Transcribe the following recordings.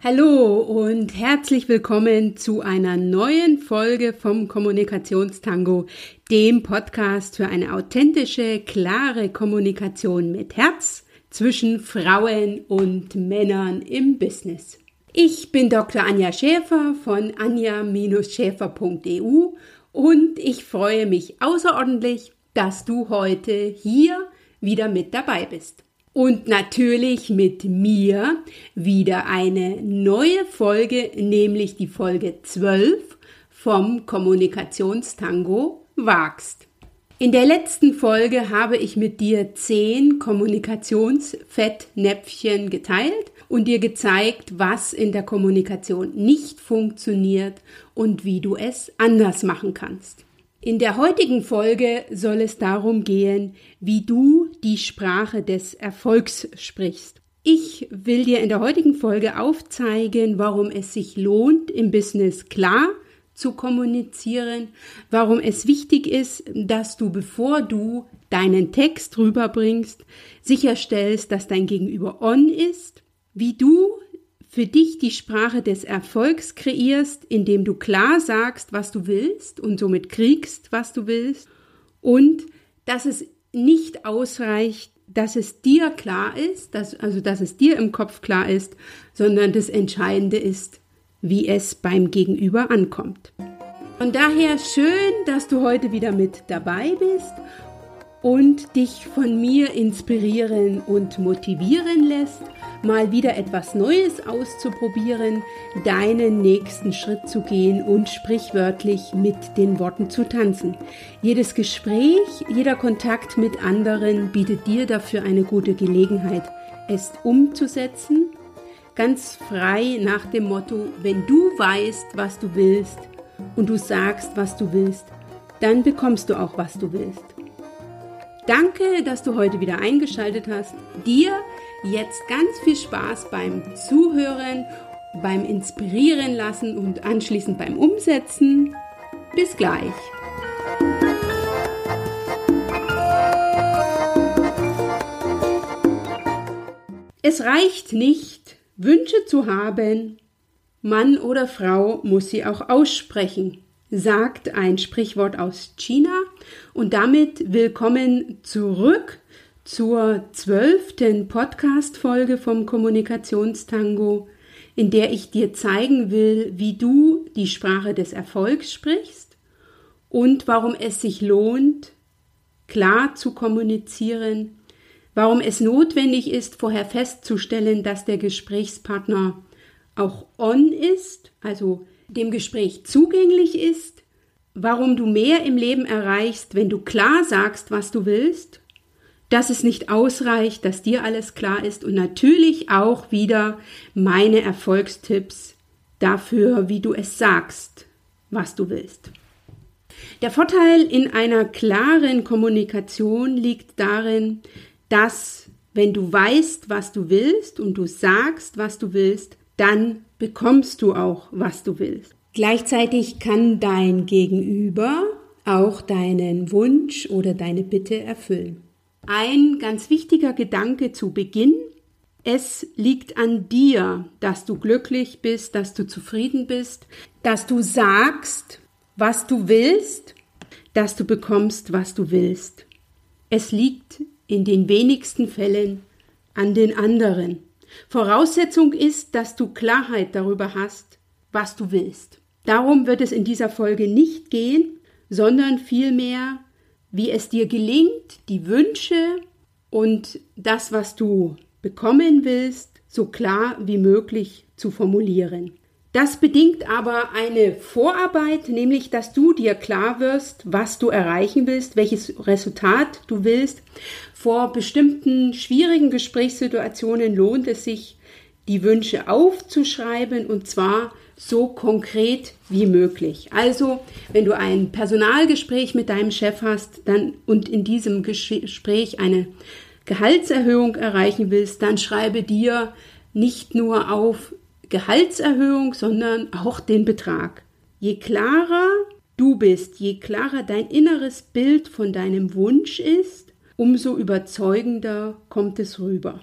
Hallo und herzlich willkommen zu einer neuen Folge vom Kommunikationstango, dem Podcast für eine authentische, klare Kommunikation mit Herz zwischen Frauen und Männern im Business. Ich bin Dr. Anja Schäfer von anja-schäfer.eu und ich freue mich außerordentlich, dass du heute hier wieder mit dabei bist. Und natürlich mit mir wieder eine neue Folge, nämlich die Folge 12 vom Kommunikationstango wagst. In der letzten Folge habe ich mit dir zehn Kommunikationsfettnäpfchen geteilt und dir gezeigt, was in der Kommunikation nicht funktioniert und wie du es anders machen kannst. In der heutigen Folge soll es darum gehen, wie du die Sprache des Erfolgs sprichst. Ich will dir in der heutigen Folge aufzeigen, warum es sich lohnt, im Business klar zu kommunizieren, warum es wichtig ist, dass du, bevor du deinen Text rüberbringst, sicherstellst, dass dein Gegenüber on ist, wie du für dich die Sprache des Erfolgs kreierst, indem du klar sagst, was du willst und somit kriegst, was du willst und dass es nicht ausreicht, dass es dir klar ist, dass, also dass es dir im Kopf klar ist, sondern das Entscheidende ist, wie es beim Gegenüber ankommt. Von daher schön, dass du heute wieder mit dabei bist und dich von mir inspirieren und motivieren lässt, mal wieder etwas Neues auszuprobieren, deinen nächsten Schritt zu gehen und sprichwörtlich mit den Worten zu tanzen. Jedes Gespräch, jeder Kontakt mit anderen bietet dir dafür eine gute Gelegenheit, es umzusetzen, ganz frei nach dem Motto, wenn du weißt, was du willst und du sagst, was du willst, dann bekommst du auch, was du willst. Danke, dass du heute wieder eingeschaltet hast. Dir jetzt ganz viel Spaß beim Zuhören, beim Inspirieren lassen und anschließend beim Umsetzen. Bis gleich. Es reicht nicht, Wünsche zu haben. Mann oder Frau muss sie auch aussprechen sagt ein Sprichwort aus China. Und damit willkommen zurück zur zwölften Podcast-Folge vom Kommunikationstango, in der ich dir zeigen will, wie du die Sprache des Erfolgs sprichst und warum es sich lohnt, klar zu kommunizieren, warum es notwendig ist, vorher festzustellen, dass der Gesprächspartner auch on ist, also dem Gespräch zugänglich ist, warum du mehr im Leben erreichst, wenn du klar sagst, was du willst, dass es nicht ausreicht, dass dir alles klar ist und natürlich auch wieder meine Erfolgstipps dafür, wie du es sagst, was du willst. Der Vorteil in einer klaren Kommunikation liegt darin, dass wenn du weißt, was du willst und du sagst, was du willst, dann bekommst du auch, was du willst. Gleichzeitig kann dein Gegenüber auch deinen Wunsch oder deine Bitte erfüllen. Ein ganz wichtiger Gedanke zu Beginn. Es liegt an dir, dass du glücklich bist, dass du zufrieden bist, dass du sagst, was du willst, dass du bekommst, was du willst. Es liegt in den wenigsten Fällen an den anderen. Voraussetzung ist, dass du Klarheit darüber hast, was du willst. Darum wird es in dieser Folge nicht gehen, sondern vielmehr, wie es dir gelingt, die Wünsche und das, was du bekommen willst, so klar wie möglich zu formulieren. Das bedingt aber eine Vorarbeit, nämlich dass du dir klar wirst, was du erreichen willst, welches Resultat du willst. Vor bestimmten schwierigen Gesprächssituationen lohnt es sich, die Wünsche aufzuschreiben und zwar so konkret wie möglich. Also, wenn du ein Personalgespräch mit deinem Chef hast, dann und in diesem Gespräch eine Gehaltserhöhung erreichen willst, dann schreibe dir nicht nur auf, Gehaltserhöhung, sondern auch den Betrag. Je klarer du bist, je klarer dein inneres Bild von deinem Wunsch ist, umso überzeugender kommt es rüber.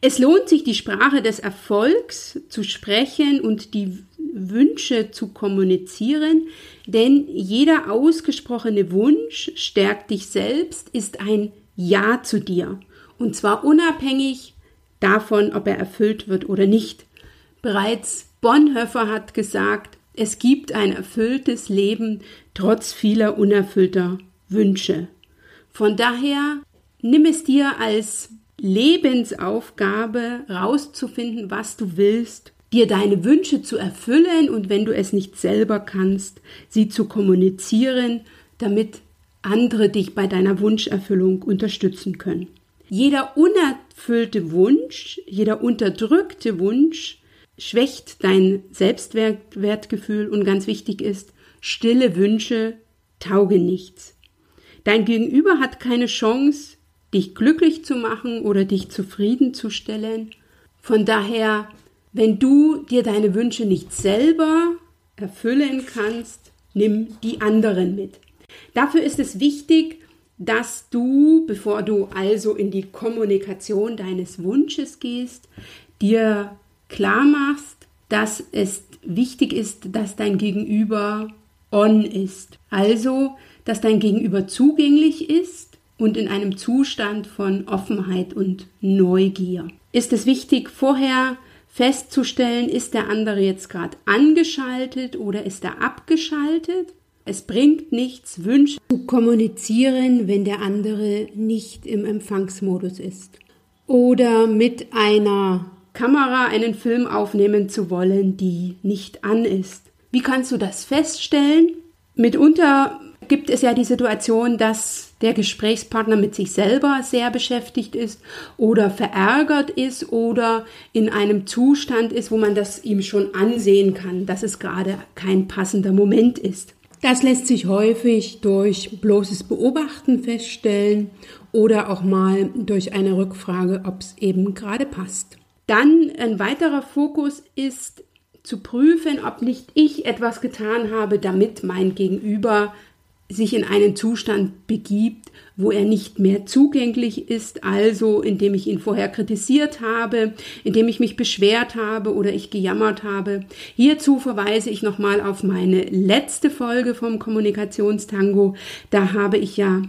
Es lohnt sich, die Sprache des Erfolgs zu sprechen und die Wünsche zu kommunizieren, denn jeder ausgesprochene Wunsch stärkt dich selbst, ist ein Ja zu dir. Und zwar unabhängig davon, ob er erfüllt wird oder nicht. Bereits Bonhoeffer hat gesagt, es gibt ein erfülltes Leben trotz vieler unerfüllter Wünsche. Von daher nimm es dir als Lebensaufgabe rauszufinden, was du willst, dir deine Wünsche zu erfüllen und wenn du es nicht selber kannst, sie zu kommunizieren, damit andere dich bei deiner Wunscherfüllung unterstützen können. Jeder unerfüllte Wunsch, jeder unterdrückte Wunsch schwächt dein Selbstwertgefühl und ganz wichtig ist, stille Wünsche taugen nichts. Dein Gegenüber hat keine Chance, dich glücklich zu machen oder dich zufriedenzustellen. Von daher, wenn du dir deine Wünsche nicht selber erfüllen kannst, nimm die anderen mit. Dafür ist es wichtig, dass du, bevor du also in die Kommunikation deines Wunsches gehst, dir klar machst, dass es wichtig ist, dass dein Gegenüber on ist. Also, dass dein Gegenüber zugänglich ist und in einem Zustand von Offenheit und Neugier. Ist es wichtig, vorher festzustellen, ist der andere jetzt gerade angeschaltet oder ist er abgeschaltet? Es bringt nichts, Wünsche zu kommunizieren, wenn der andere nicht im Empfangsmodus ist. Oder mit einer Kamera einen Film aufnehmen zu wollen, die nicht an ist. Wie kannst du das feststellen? Mitunter gibt es ja die Situation, dass der Gesprächspartner mit sich selber sehr beschäftigt ist oder verärgert ist oder in einem Zustand ist, wo man das ihm schon ansehen kann, dass es gerade kein passender Moment ist. Das lässt sich häufig durch bloßes Beobachten feststellen oder auch mal durch eine Rückfrage, ob es eben gerade passt. Dann ein weiterer Fokus ist zu prüfen, ob nicht ich etwas getan habe, damit mein Gegenüber sich in einen Zustand begibt, wo er nicht mehr zugänglich ist, also indem ich ihn vorher kritisiert habe, indem ich mich beschwert habe oder ich gejammert habe. Hierzu verweise ich nochmal auf meine letzte Folge vom Kommunikationstango. Da habe ich ja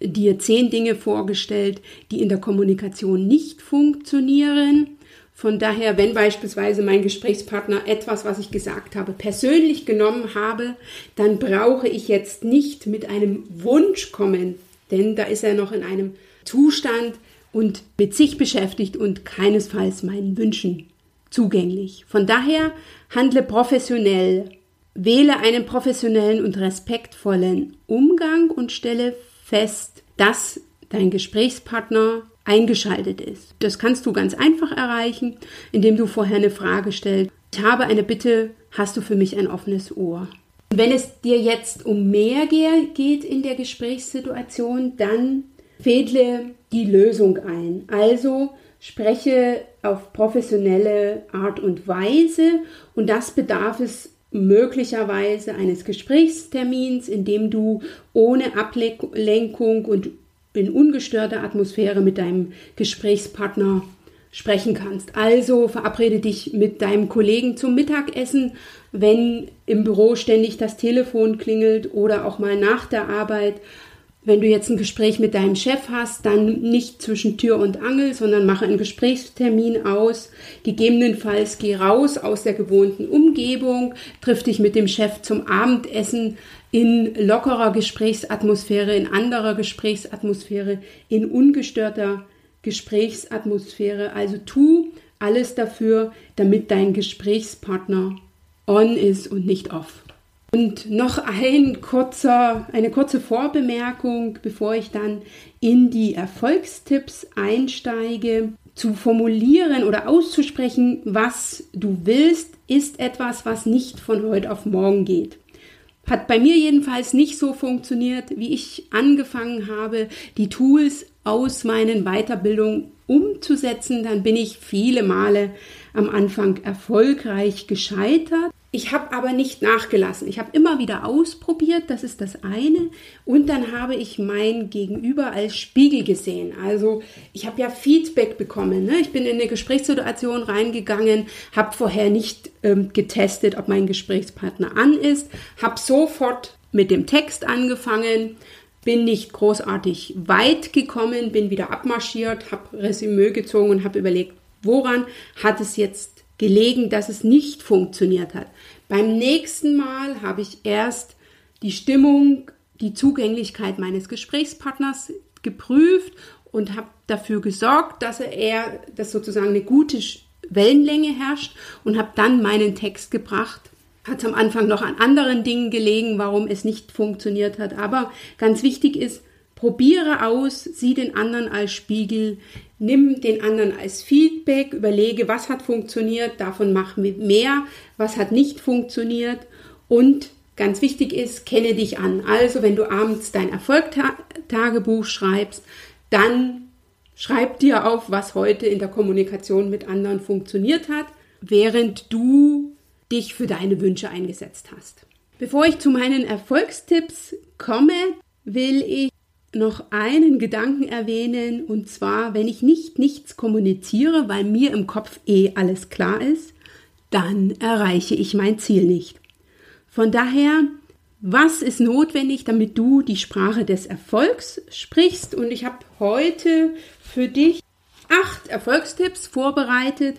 dir zehn Dinge vorgestellt, die in der Kommunikation nicht funktionieren. Von daher, wenn beispielsweise mein Gesprächspartner etwas, was ich gesagt habe, persönlich genommen habe, dann brauche ich jetzt nicht mit einem Wunsch kommen, denn da ist er noch in einem Zustand und mit sich beschäftigt und keinesfalls meinen Wünschen zugänglich. Von daher handle professionell, wähle einen professionellen und respektvollen Umgang und stelle fest, dass dein Gesprächspartner eingeschaltet ist. Das kannst du ganz einfach erreichen, indem du vorher eine Frage stellst. Ich habe eine Bitte, hast du für mich ein offenes Ohr? Wenn es dir jetzt um mehr geht in der Gesprächssituation, dann fädle die Lösung ein. Also spreche auf professionelle Art und Weise und das bedarf es möglicherweise eines Gesprächstermins, in dem du ohne Ablenkung und in ungestörter Atmosphäre mit deinem Gesprächspartner sprechen kannst. Also verabrede dich mit deinem Kollegen zum Mittagessen, wenn im Büro ständig das Telefon klingelt oder auch mal nach der Arbeit. Wenn du jetzt ein Gespräch mit deinem Chef hast, dann nicht zwischen Tür und Angel, sondern mache einen Gesprächstermin aus. Gegebenenfalls geh raus aus der gewohnten Umgebung, triff dich mit dem Chef zum Abendessen in lockerer Gesprächsatmosphäre, in anderer Gesprächsatmosphäre, in ungestörter Gesprächsatmosphäre. Also tu alles dafür, damit dein Gesprächspartner on ist und nicht off. Und noch ein kurzer, eine kurze Vorbemerkung, bevor ich dann in die Erfolgstipps einsteige. Zu formulieren oder auszusprechen, was du willst, ist etwas, was nicht von heute auf morgen geht. Hat bei mir jedenfalls nicht so funktioniert, wie ich angefangen habe, die Tools aus meinen Weiterbildungen umzusetzen. Dann bin ich viele Male am Anfang erfolgreich gescheitert. Ich habe aber nicht nachgelassen. Ich habe immer wieder ausprobiert, das ist das eine. Und dann habe ich mein Gegenüber als Spiegel gesehen. Also ich habe ja Feedback bekommen. Ne? Ich bin in eine Gesprächssituation reingegangen, habe vorher nicht ähm, getestet, ob mein Gesprächspartner an ist, habe sofort mit dem Text angefangen, bin nicht großartig weit gekommen, bin wieder abmarschiert, habe Resümee gezogen und habe überlegt, woran hat es jetzt gelegen, dass es nicht funktioniert hat. Beim nächsten Mal habe ich erst die Stimmung, die Zugänglichkeit meines Gesprächspartners geprüft und habe dafür gesorgt, dass er dass sozusagen eine gute Wellenlänge herrscht und habe dann meinen Text gebracht. Hat am Anfang noch an anderen Dingen gelegen, warum es nicht funktioniert hat. Aber ganz wichtig ist, probiere aus, sieh den anderen als Spiegel, nimm den anderen als Feedback, überlege, was hat funktioniert, davon mach mehr, was hat nicht funktioniert und ganz wichtig ist, kenne dich an. Also wenn du abends dein Erfolgtagebuch schreibst, dann schreib dir auf, was heute in der Kommunikation mit anderen funktioniert hat, während du dich für deine Wünsche eingesetzt hast. Bevor ich zu meinen Erfolgstipps komme, will ich noch einen Gedanken erwähnen, und zwar, wenn ich nicht nichts kommuniziere, weil mir im Kopf eh alles klar ist, dann erreiche ich mein Ziel nicht. Von daher, was ist notwendig, damit du die Sprache des Erfolgs sprichst? Und ich habe heute für dich acht Erfolgstipps vorbereitet,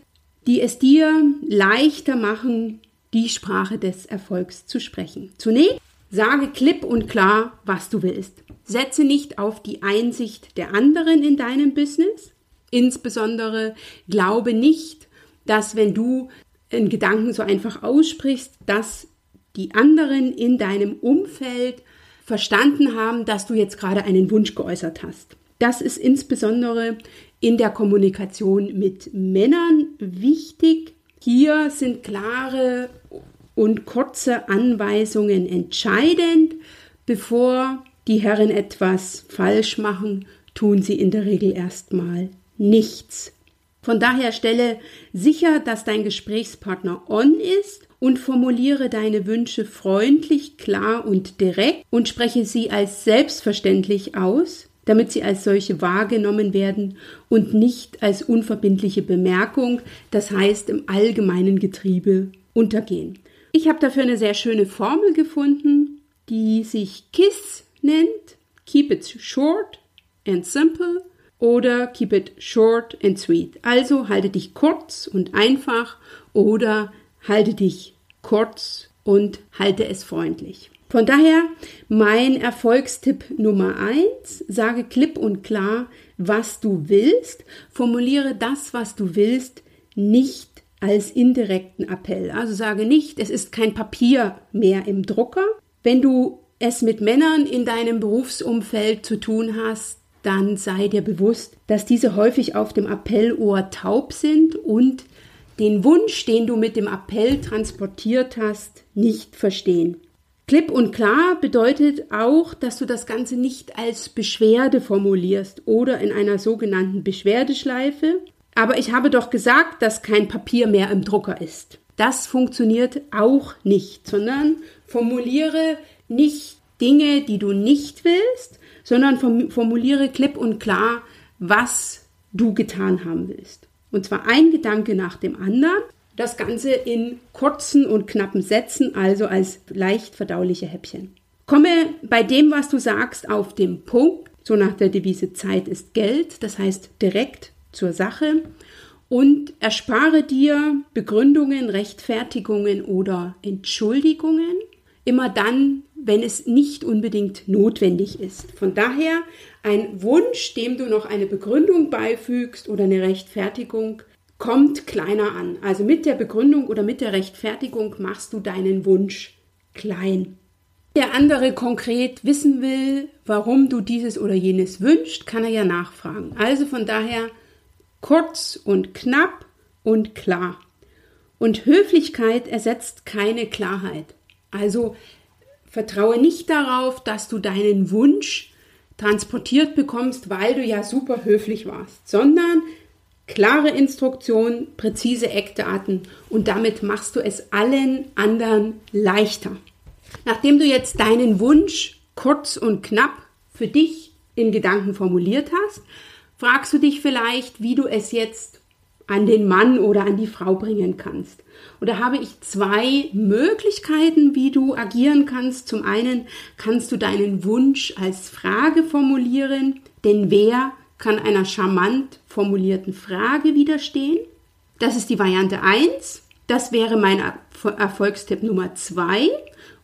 die es dir leichter machen, die Sprache des Erfolgs zu sprechen. Zunächst sage klipp und klar, was du willst. Setze nicht auf die Einsicht der anderen in deinem Business. Insbesondere glaube nicht, dass wenn du einen Gedanken so einfach aussprichst, dass die anderen in deinem Umfeld verstanden haben, dass du jetzt gerade einen Wunsch geäußert hast. Das ist insbesondere in der Kommunikation mit Männern wichtig. Hier sind klare und kurze Anweisungen entscheidend, bevor die Herren etwas falsch machen, tun sie in der Regel erstmal nichts. Von daher stelle sicher, dass dein Gesprächspartner on ist und formuliere deine Wünsche freundlich, klar und direkt und spreche sie als selbstverständlich aus, damit sie als solche wahrgenommen werden und nicht als unverbindliche Bemerkung, das heißt im allgemeinen Getriebe, untergehen. Ich habe dafür eine sehr schöne Formel gefunden, die sich KISS nennt, keep it short and simple oder keep it short and sweet. Also halte dich kurz und einfach oder halte dich kurz und halte es freundlich. Von daher mein Erfolgstipp Nummer eins: sage klipp und klar, was du willst, formuliere das, was du willst, nicht als indirekten Appell. Also sage nicht, es ist kein Papier mehr im Drucker. Wenn du es mit Männern in deinem Berufsumfeld zu tun hast, dann sei dir bewusst, dass diese häufig auf dem Appellohr taub sind und den Wunsch, den du mit dem Appell transportiert hast, nicht verstehen. Klipp und klar bedeutet auch, dass du das Ganze nicht als Beschwerde formulierst oder in einer sogenannten Beschwerdeschleife. Aber ich habe doch gesagt, dass kein Papier mehr im Drucker ist. Das funktioniert auch nicht, sondern formuliere nicht Dinge, die du nicht willst, sondern formuliere klipp und klar, was du getan haben willst. Und zwar ein Gedanke nach dem anderen, das Ganze in kurzen und knappen Sätzen, also als leicht verdauliche Häppchen. Komme bei dem, was du sagst, auf den Punkt, so nach der Devise Zeit ist Geld, das heißt direkt zur Sache und erspare dir Begründungen, Rechtfertigungen oder Entschuldigungen immer dann, wenn es nicht unbedingt notwendig ist. Von daher ein Wunsch, dem du noch eine Begründung beifügst oder eine Rechtfertigung, kommt kleiner an. Also mit der Begründung oder mit der Rechtfertigung machst du deinen Wunsch klein. Der andere konkret wissen will, warum du dieses oder jenes wünscht, kann er ja nachfragen. Also von daher kurz und knapp und klar. Und Höflichkeit ersetzt keine Klarheit. Also vertraue nicht darauf, dass du deinen Wunsch transportiert bekommst, weil du ja super höflich warst, sondern klare Instruktion, präzise Eckdaten und damit machst du es allen anderen leichter. Nachdem du jetzt deinen Wunsch kurz und knapp für dich in Gedanken formuliert hast, fragst du dich vielleicht, wie du es jetzt an den Mann oder an die Frau bringen kannst. Und da habe ich zwei Möglichkeiten, wie du agieren kannst. Zum einen kannst du deinen Wunsch als Frage formulieren, denn wer kann einer charmant formulierten Frage widerstehen. Das ist die Variante 1. Das wäre mein Erfolgstipp Nummer 2.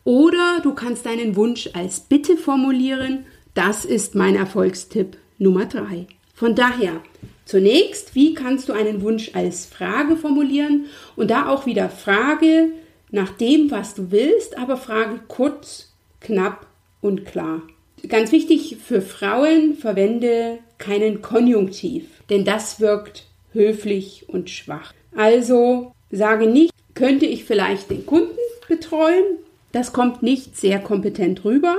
Oder du kannst deinen Wunsch als Bitte formulieren. Das ist mein Erfolgstipp Nummer 3. Von daher, zunächst, wie kannst du einen Wunsch als Frage formulieren? Und da auch wieder Frage nach dem, was du willst, aber Frage kurz, knapp und klar. Ganz wichtig für Frauen, verwende keinen Konjunktiv, denn das wirkt höflich und schwach. Also sage nicht, könnte ich vielleicht den Kunden betreuen? Das kommt nicht sehr kompetent rüber,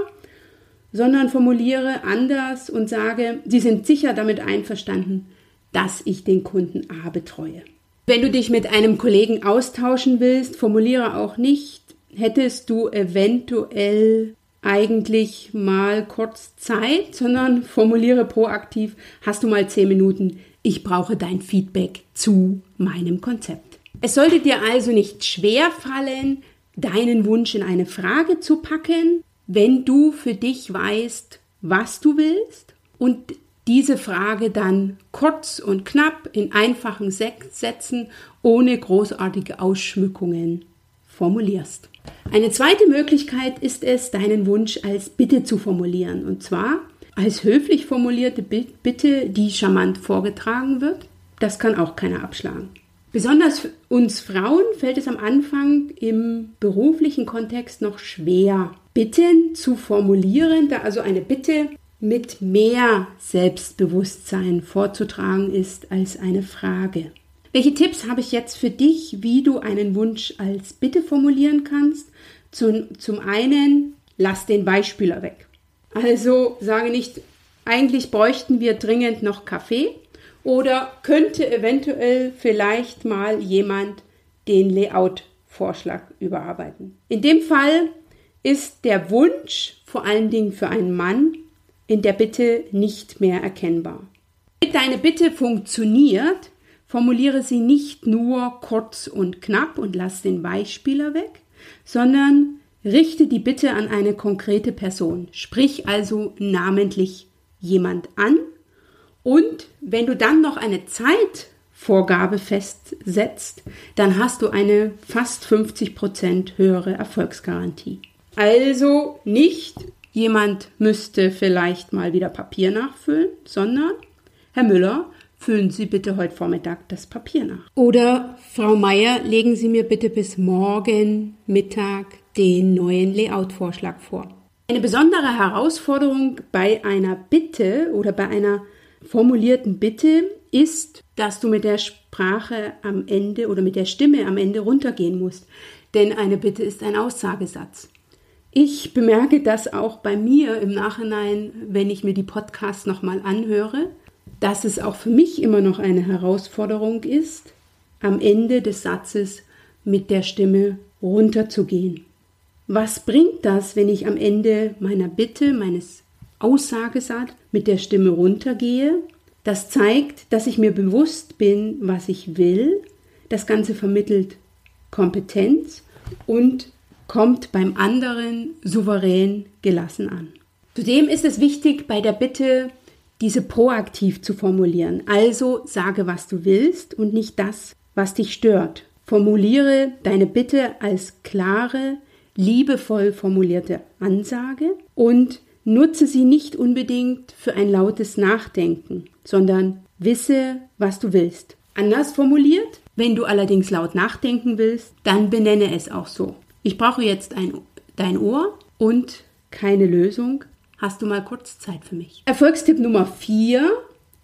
sondern formuliere anders und sage, Sie sind sicher damit einverstanden, dass ich den Kunden A betreue. Wenn du dich mit einem Kollegen austauschen willst, formuliere auch nicht, hättest du eventuell eigentlich mal kurz Zeit, sondern formuliere proaktiv, hast du mal zehn Minuten, ich brauche dein Feedback zu meinem Konzept. Es sollte dir also nicht schwer fallen, deinen Wunsch in eine Frage zu packen, wenn du für dich weißt, was du willst und diese Frage dann kurz und knapp in einfachen Sätzen ohne großartige Ausschmückungen formulierst. Eine zweite Möglichkeit ist es, deinen Wunsch als Bitte zu formulieren. Und zwar als höflich formulierte Bitte, die charmant vorgetragen wird. Das kann auch keiner abschlagen. Besonders uns Frauen fällt es am Anfang im beruflichen Kontext noch schwer, Bitten zu formulieren, da also eine Bitte mit mehr Selbstbewusstsein vorzutragen ist als eine Frage. Welche Tipps habe ich jetzt für dich, wie du einen Wunsch als Bitte formulieren kannst? Zum, zum einen, lass den Beispieler weg. Also sage nicht, eigentlich bräuchten wir dringend noch Kaffee oder könnte eventuell vielleicht mal jemand den Layout-Vorschlag überarbeiten. In dem Fall ist der Wunsch vor allen Dingen für einen Mann in der Bitte nicht mehr erkennbar. Damit deine Bitte funktioniert, Formuliere sie nicht nur kurz und knapp und lass den Beispieler weg, sondern richte die Bitte an eine konkrete Person. Sprich also namentlich jemand an und wenn du dann noch eine Zeitvorgabe festsetzt, dann hast du eine fast 50% höhere Erfolgsgarantie. Also nicht jemand müsste vielleicht mal wieder Papier nachfüllen, sondern Herr Müller, Füllen Sie bitte heute Vormittag das Papier nach. Oder Frau Meier, legen Sie mir bitte bis morgen Mittag den neuen Layout-Vorschlag vor. Eine besondere Herausforderung bei einer Bitte oder bei einer formulierten Bitte ist, dass du mit der Sprache am Ende oder mit der Stimme am Ende runtergehen musst. Denn eine Bitte ist ein Aussagesatz. Ich bemerke das auch bei mir im Nachhinein, wenn ich mir die Podcasts nochmal anhöre dass es auch für mich immer noch eine Herausforderung ist, am Ende des Satzes mit der Stimme runterzugehen. Was bringt das, wenn ich am Ende meiner Bitte, meines Aussagesatzes mit der Stimme runtergehe? Das zeigt, dass ich mir bewusst bin, was ich will. Das Ganze vermittelt Kompetenz und kommt beim anderen souverän gelassen an. Zudem ist es wichtig, bei der Bitte diese proaktiv zu formulieren. Also sage, was du willst und nicht das, was dich stört. Formuliere deine Bitte als klare, liebevoll formulierte Ansage und nutze sie nicht unbedingt für ein lautes Nachdenken, sondern wisse, was du willst. Anders formuliert, wenn du allerdings laut nachdenken willst, dann benenne es auch so. Ich brauche jetzt ein, dein Ohr und keine Lösung, Hast du mal kurz Zeit für mich? Erfolgstipp Nummer 4.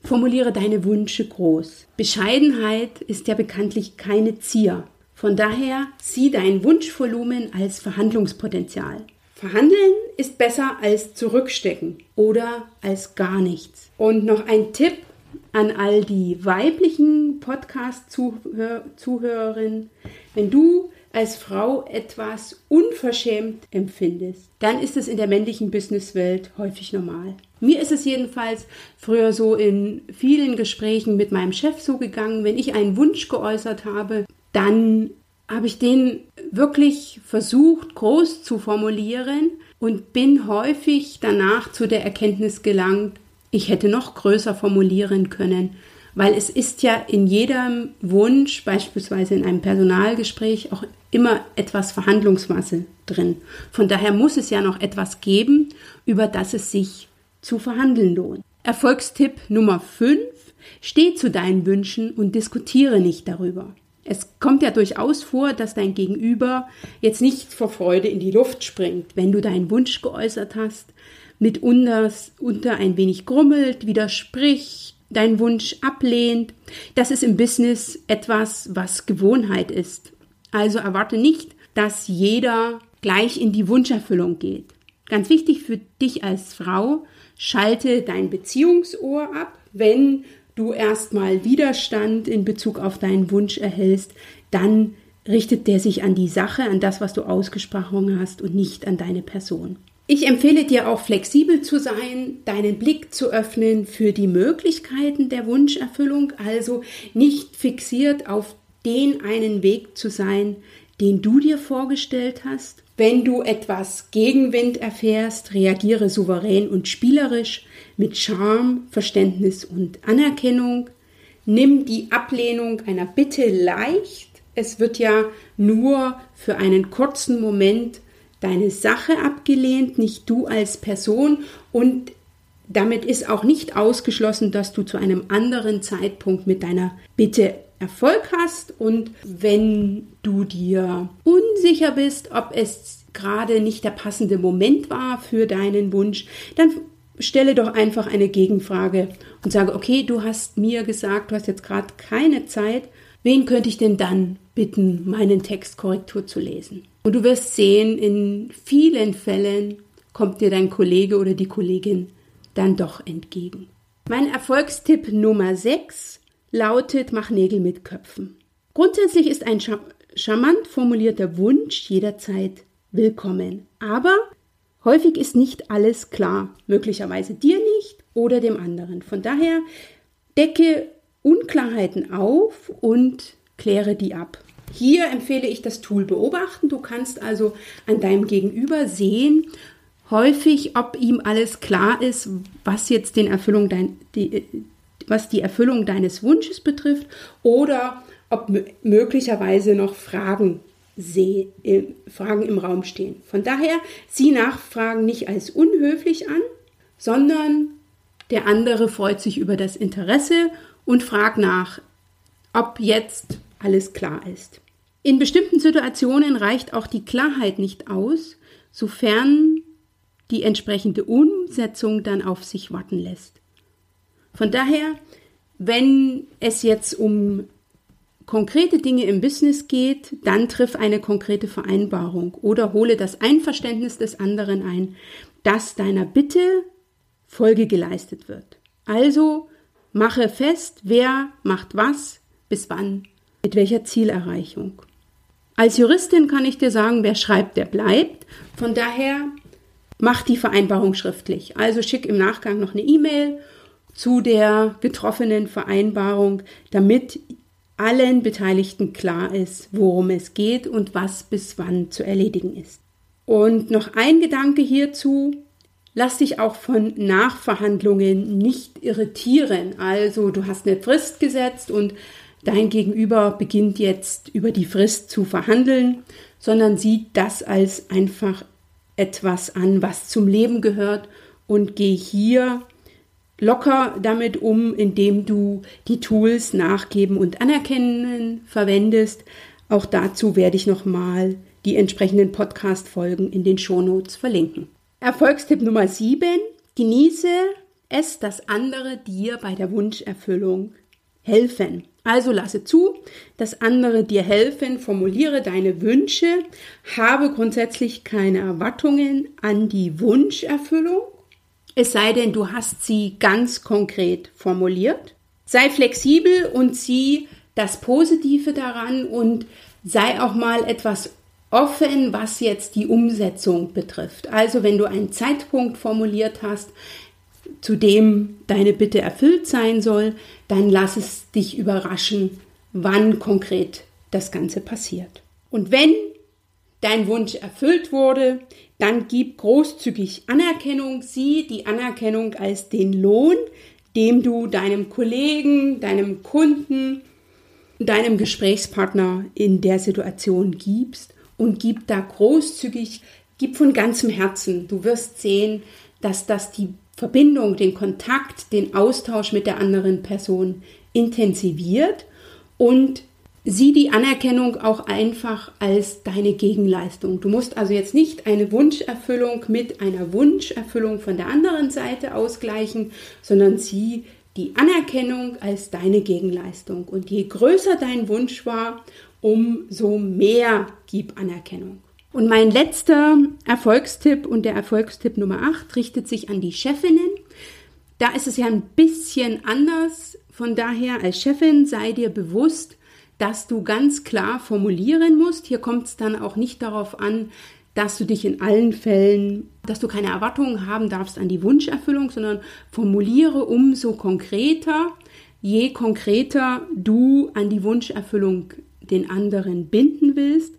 Formuliere deine Wünsche groß. Bescheidenheit ist ja bekanntlich keine Zier. Von daher sieh dein Wunschvolumen als Verhandlungspotenzial. Verhandeln ist besser als zurückstecken oder als gar nichts. Und noch ein Tipp, an all die weiblichen Podcast-Zuhörerinnen, wenn du als Frau etwas unverschämt empfindest, dann ist es in der männlichen Businesswelt häufig normal. Mir ist es jedenfalls früher so in vielen Gesprächen mit meinem Chef so gegangen, wenn ich einen Wunsch geäußert habe, dann habe ich den wirklich versucht groß zu formulieren und bin häufig danach zu der Erkenntnis gelangt, ich hätte noch größer formulieren können, weil es ist ja in jedem Wunsch, beispielsweise in einem Personalgespräch, auch immer etwas Verhandlungsmasse drin. Von daher muss es ja noch etwas geben, über das es sich zu verhandeln lohnt. Erfolgstipp Nummer 5. Steh zu deinen Wünschen und diskutiere nicht darüber. Es kommt ja durchaus vor, dass dein Gegenüber jetzt nicht vor Freude in die Luft springt, wenn du deinen Wunsch geäußert hast, mitunter unter ein wenig grummelt, widerspricht, deinen Wunsch ablehnt. Das ist im Business etwas, was Gewohnheit ist. Also erwarte nicht, dass jeder gleich in die Wunscherfüllung geht. Ganz wichtig für dich als Frau, schalte dein Beziehungsohr ab, wenn du erstmal Widerstand in Bezug auf deinen Wunsch erhältst, dann richtet der sich an die Sache, an das, was du ausgesprochen hast und nicht an deine Person. Ich empfehle dir auch flexibel zu sein, deinen Blick zu öffnen für die Möglichkeiten der Wunscherfüllung, also nicht fixiert auf den einen Weg zu sein, den du dir vorgestellt hast. Wenn du etwas Gegenwind erfährst, reagiere souverän und spielerisch mit Charme, Verständnis und Anerkennung. Nimm die Ablehnung einer Bitte leicht. Es wird ja nur für einen kurzen Moment deine Sache abgelehnt, nicht du als Person. Und damit ist auch nicht ausgeschlossen, dass du zu einem anderen Zeitpunkt mit deiner Bitte Erfolg hast. Und wenn du dir unsicher bist, ob es gerade nicht der passende Moment war für deinen Wunsch, dann stelle doch einfach eine Gegenfrage und sage, okay, du hast mir gesagt, du hast jetzt gerade keine Zeit, wen könnte ich denn dann bitten, meinen Text Korrektur zu lesen? Und du wirst sehen, in vielen Fällen kommt dir dein Kollege oder die Kollegin dann doch entgegen. Mein Erfolgstipp Nummer 6 lautet, mach Nägel mit Köpfen. Grundsätzlich ist ein charmant formulierter Wunsch jederzeit willkommen. Aber häufig ist nicht alles klar. Möglicherweise dir nicht oder dem anderen. Von daher decke Unklarheiten auf und kläre die ab. Hier empfehle ich das Tool beobachten. Du kannst also an deinem Gegenüber sehen, häufig, ob ihm alles klar ist, was jetzt den Erfüllung dein, die, was die Erfüllung deines Wunsches betrifft oder ob möglicherweise noch Fragen, seh, äh, Fragen im Raum stehen. Von daher sieh Nachfragen nicht als unhöflich an, sondern der andere freut sich über das Interesse und fragt nach, ob jetzt alles klar ist. In bestimmten Situationen reicht auch die Klarheit nicht aus, sofern die entsprechende Umsetzung dann auf sich warten lässt. Von daher, wenn es jetzt um konkrete Dinge im Business geht, dann triff eine konkrete Vereinbarung oder hole das Einverständnis des anderen ein, dass deiner Bitte Folge geleistet wird. Also mache fest, wer macht was, bis wann, mit welcher Zielerreichung. Als Juristin kann ich dir sagen, wer schreibt, der bleibt. Von daher mach die Vereinbarung schriftlich. Also schick im Nachgang noch eine E-Mail zu der getroffenen Vereinbarung, damit allen Beteiligten klar ist, worum es geht und was bis wann zu erledigen ist. Und noch ein Gedanke hierzu. Lass dich auch von Nachverhandlungen nicht irritieren. Also du hast eine Frist gesetzt und dein Gegenüber beginnt jetzt über die Frist zu verhandeln, sondern sieht das als einfach etwas an, was zum Leben gehört und geh hier locker damit um, indem du die Tools nachgeben und anerkennen verwendest. Auch dazu werde ich nochmal die entsprechenden Podcast-Folgen in den Shownotes verlinken. Erfolgstipp Nummer 7. Genieße es, dass andere dir bei der Wunscherfüllung helfen. Also lasse zu, dass andere dir helfen, formuliere deine Wünsche, habe grundsätzlich keine Erwartungen an die Wunscherfüllung es sei denn, du hast sie ganz konkret formuliert. Sei flexibel und sieh das Positive daran und sei auch mal etwas offen, was jetzt die Umsetzung betrifft. Also wenn du einen Zeitpunkt formuliert hast, zu dem deine Bitte erfüllt sein soll, dann lass es dich überraschen, wann konkret das Ganze passiert. Und wenn dein Wunsch erfüllt wurde, dann gib großzügig Anerkennung, sieh die Anerkennung als den Lohn, dem du deinem Kollegen, deinem Kunden, deinem Gesprächspartner in der Situation gibst und gib da großzügig, gib von ganzem Herzen. Du wirst sehen, dass das die Verbindung, den Kontakt, den Austausch mit der anderen Person intensiviert und sieh die Anerkennung auch einfach als deine Gegenleistung. Du musst also jetzt nicht eine Wunscherfüllung mit einer Wunscherfüllung von der anderen Seite ausgleichen, sondern sieh die Anerkennung als deine Gegenleistung. Und je größer dein Wunsch war, umso mehr gib Anerkennung. Und mein letzter Erfolgstipp und der Erfolgstipp Nummer 8 richtet sich an die Chefinnen. Da ist es ja ein bisschen anders. Von daher als Chefin sei dir bewusst, dass du ganz klar formulieren musst. Hier kommt es dann auch nicht darauf an, dass du dich in allen Fällen, dass du keine Erwartungen haben darfst an die Wunscherfüllung, sondern formuliere umso konkreter, je konkreter du an die Wunscherfüllung den anderen binden willst.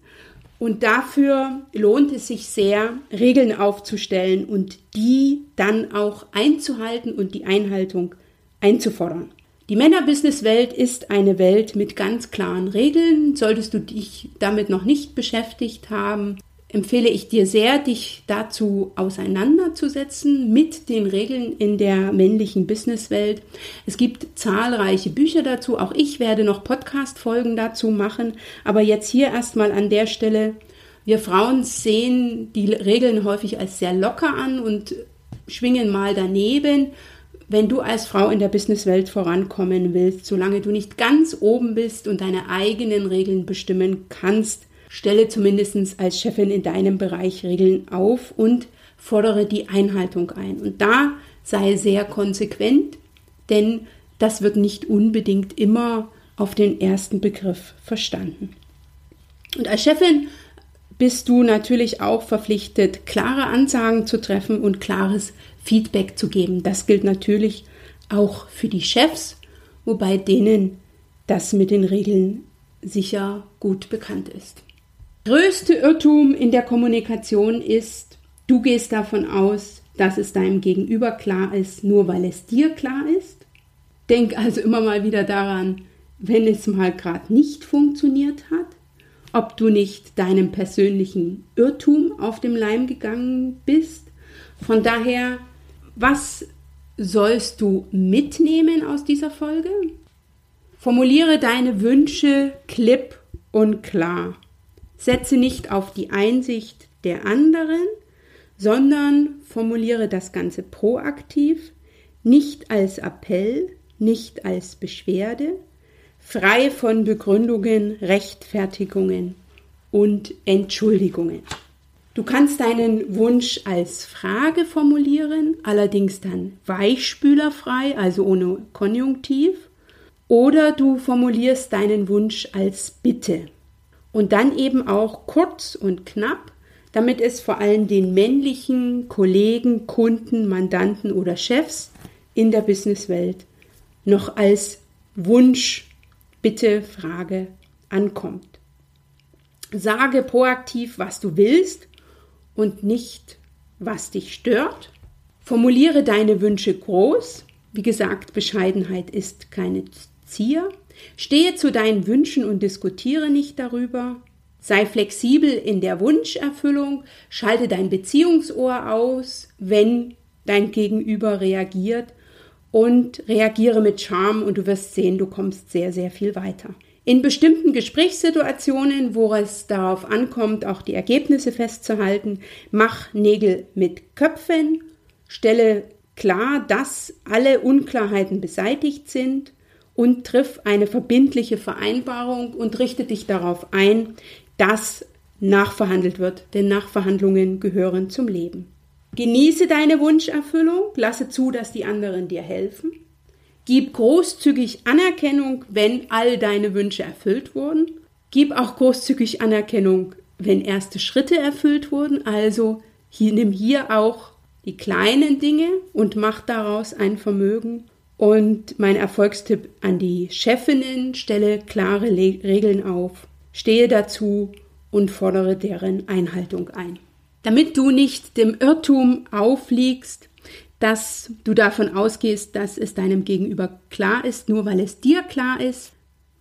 Und dafür lohnt es sich sehr, Regeln aufzustellen und die dann auch einzuhalten und die Einhaltung einzufordern. Die Männerbusiness-Welt ist eine Welt mit ganz klaren Regeln. Solltest du dich damit noch nicht beschäftigt haben, empfehle ich dir sehr, dich dazu auseinanderzusetzen mit den Regeln in der männlichen Businesswelt. Es gibt zahlreiche Bücher dazu. Auch ich werde noch Podcast-Folgen dazu machen. Aber jetzt hier erstmal an der Stelle. Wir Frauen sehen die Regeln häufig als sehr locker an und schwingen mal daneben. Wenn du als Frau in der Businesswelt vorankommen willst, solange du nicht ganz oben bist und deine eigenen Regeln bestimmen kannst, stelle zumindest als Chefin in deinem Bereich Regeln auf und fordere die Einhaltung ein. Und da sei sehr konsequent, denn das wird nicht unbedingt immer auf den ersten Begriff verstanden. Und als Chefin bist du natürlich auch verpflichtet, klare Ansagen zu treffen und klares Feedback zu geben. Das gilt natürlich auch für die Chefs, wobei denen das mit den Regeln sicher gut bekannt ist größte Irrtum in der Kommunikation ist, du gehst davon aus, dass es deinem Gegenüber klar ist, nur weil es dir klar ist. Denk also immer mal wieder daran, wenn es mal gerade nicht funktioniert hat, ob du nicht deinem persönlichen Irrtum auf dem Leim gegangen bist. Von daher, was sollst du mitnehmen aus dieser Folge? Formuliere deine Wünsche klipp und klar. Setze nicht auf die Einsicht der anderen, sondern formuliere das Ganze proaktiv, nicht als Appell, nicht als Beschwerde, frei von Begründungen, Rechtfertigungen und Entschuldigungen. Du kannst deinen Wunsch als Frage formulieren, allerdings dann weichspülerfrei, also ohne Konjunktiv, oder du formulierst deinen Wunsch als Bitte. Und dann eben auch kurz und knapp, damit es vor allem den männlichen Kollegen, Kunden, Mandanten oder Chefs in der Businesswelt noch als Wunsch, Bitte, Frage ankommt. Sage proaktiv, was du willst und nicht, was dich stört. Formuliere deine Wünsche groß. Wie gesagt, Bescheidenheit ist keine Zier. Stehe zu deinen Wünschen und diskutiere nicht darüber. Sei flexibel in der Wunscherfüllung, schalte dein Beziehungsohr aus, wenn dein Gegenüber reagiert und reagiere mit Charme und du wirst sehen, du kommst sehr, sehr viel weiter. In bestimmten Gesprächssituationen, wo es darauf ankommt, auch die Ergebnisse festzuhalten, mach Nägel mit Köpfen, stelle klar, dass alle Unklarheiten beseitigt sind und triff eine verbindliche Vereinbarung und richte dich darauf ein, dass nachverhandelt wird, denn Nachverhandlungen gehören zum Leben. Genieße deine Wunscherfüllung, lasse zu, dass die anderen dir helfen. Gib großzügig Anerkennung, wenn all deine Wünsche erfüllt wurden. Gib auch großzügig Anerkennung, wenn erste Schritte erfüllt wurden. Also hier, nimm hier auch die kleinen Dinge und mach daraus ein Vermögen. Und mein Erfolgstipp an die Chefinnen, stelle klare Le Regeln auf, stehe dazu und fordere deren Einhaltung ein. Damit du nicht dem Irrtum aufliegst, dass du davon ausgehst, dass es deinem Gegenüber klar ist, nur weil es dir klar ist.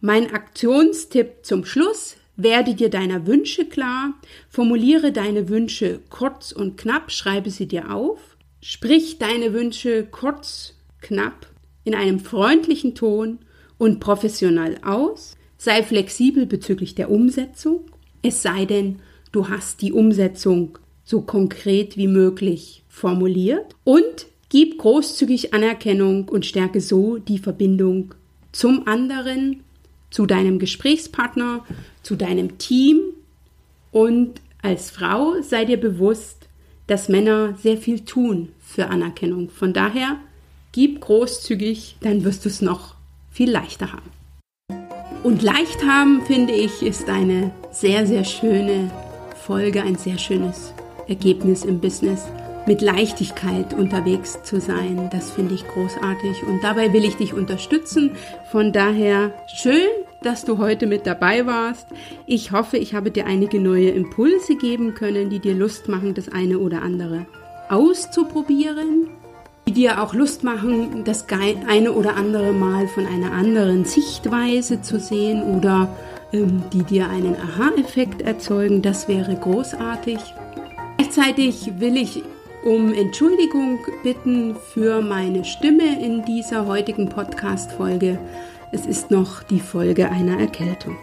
Mein Aktionstipp zum Schluss. Werde dir deiner Wünsche klar, formuliere deine Wünsche kurz und knapp, schreibe sie dir auf, sprich deine Wünsche kurz, knapp, in einem freundlichen Ton und professionell aus, sei flexibel bezüglich der Umsetzung, es sei denn, du hast die Umsetzung so konkret wie möglich formuliert und gib großzügig Anerkennung und stärke so die Verbindung zum anderen, zu deinem Gesprächspartner, zu deinem Team und als Frau sei dir bewusst, dass Männer sehr viel tun für Anerkennung. Von daher gib großzügig, dann wirst du es noch viel leichter haben. Und leicht haben, finde ich, ist eine sehr, sehr schöne Folge, ein sehr schönes Ergebnis im Business mit Leichtigkeit unterwegs zu sein. Das finde ich großartig und dabei will ich dich unterstützen. Von daher schön, dass du heute mit dabei warst. Ich hoffe, ich habe dir einige neue Impulse geben können, die dir Lust machen, das eine oder andere auszuprobieren, die dir auch Lust machen, das eine oder andere Mal von einer anderen Sichtweise zu sehen oder ähm, die dir einen Aha-Effekt erzeugen. Das wäre großartig. Gleichzeitig will ich um Entschuldigung bitten für meine Stimme in dieser heutigen Podcast-Folge. Es ist noch die Folge einer Erkältung.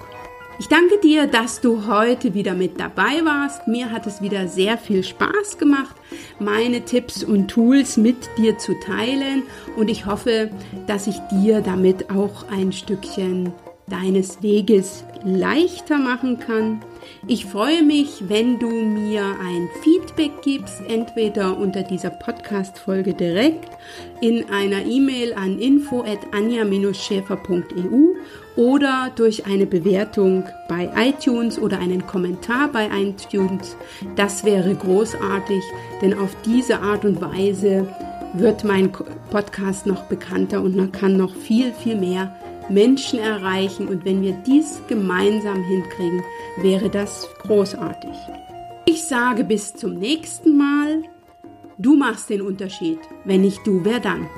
Ich danke dir, dass du heute wieder mit dabei warst. Mir hat es wieder sehr viel Spaß gemacht, meine Tipps und Tools mit dir zu teilen und ich hoffe, dass ich dir damit auch ein Stückchen deines Weges leichter machen kann. Ich freue mich, wenn du mir ein Feedback gibst, entweder unter dieser Podcast-Folge direkt in einer E-Mail an info@anja-schäfer.eu oder durch eine Bewertung bei iTunes oder einen Kommentar bei iTunes. Das wäre großartig, denn auf diese Art und Weise wird mein Podcast noch bekannter und man kann noch viel, viel mehr Menschen erreichen. Und wenn wir dies gemeinsam hinkriegen, wäre das großartig. Ich sage bis zum nächsten Mal. Du machst den Unterschied. Wenn nicht du, wer dann?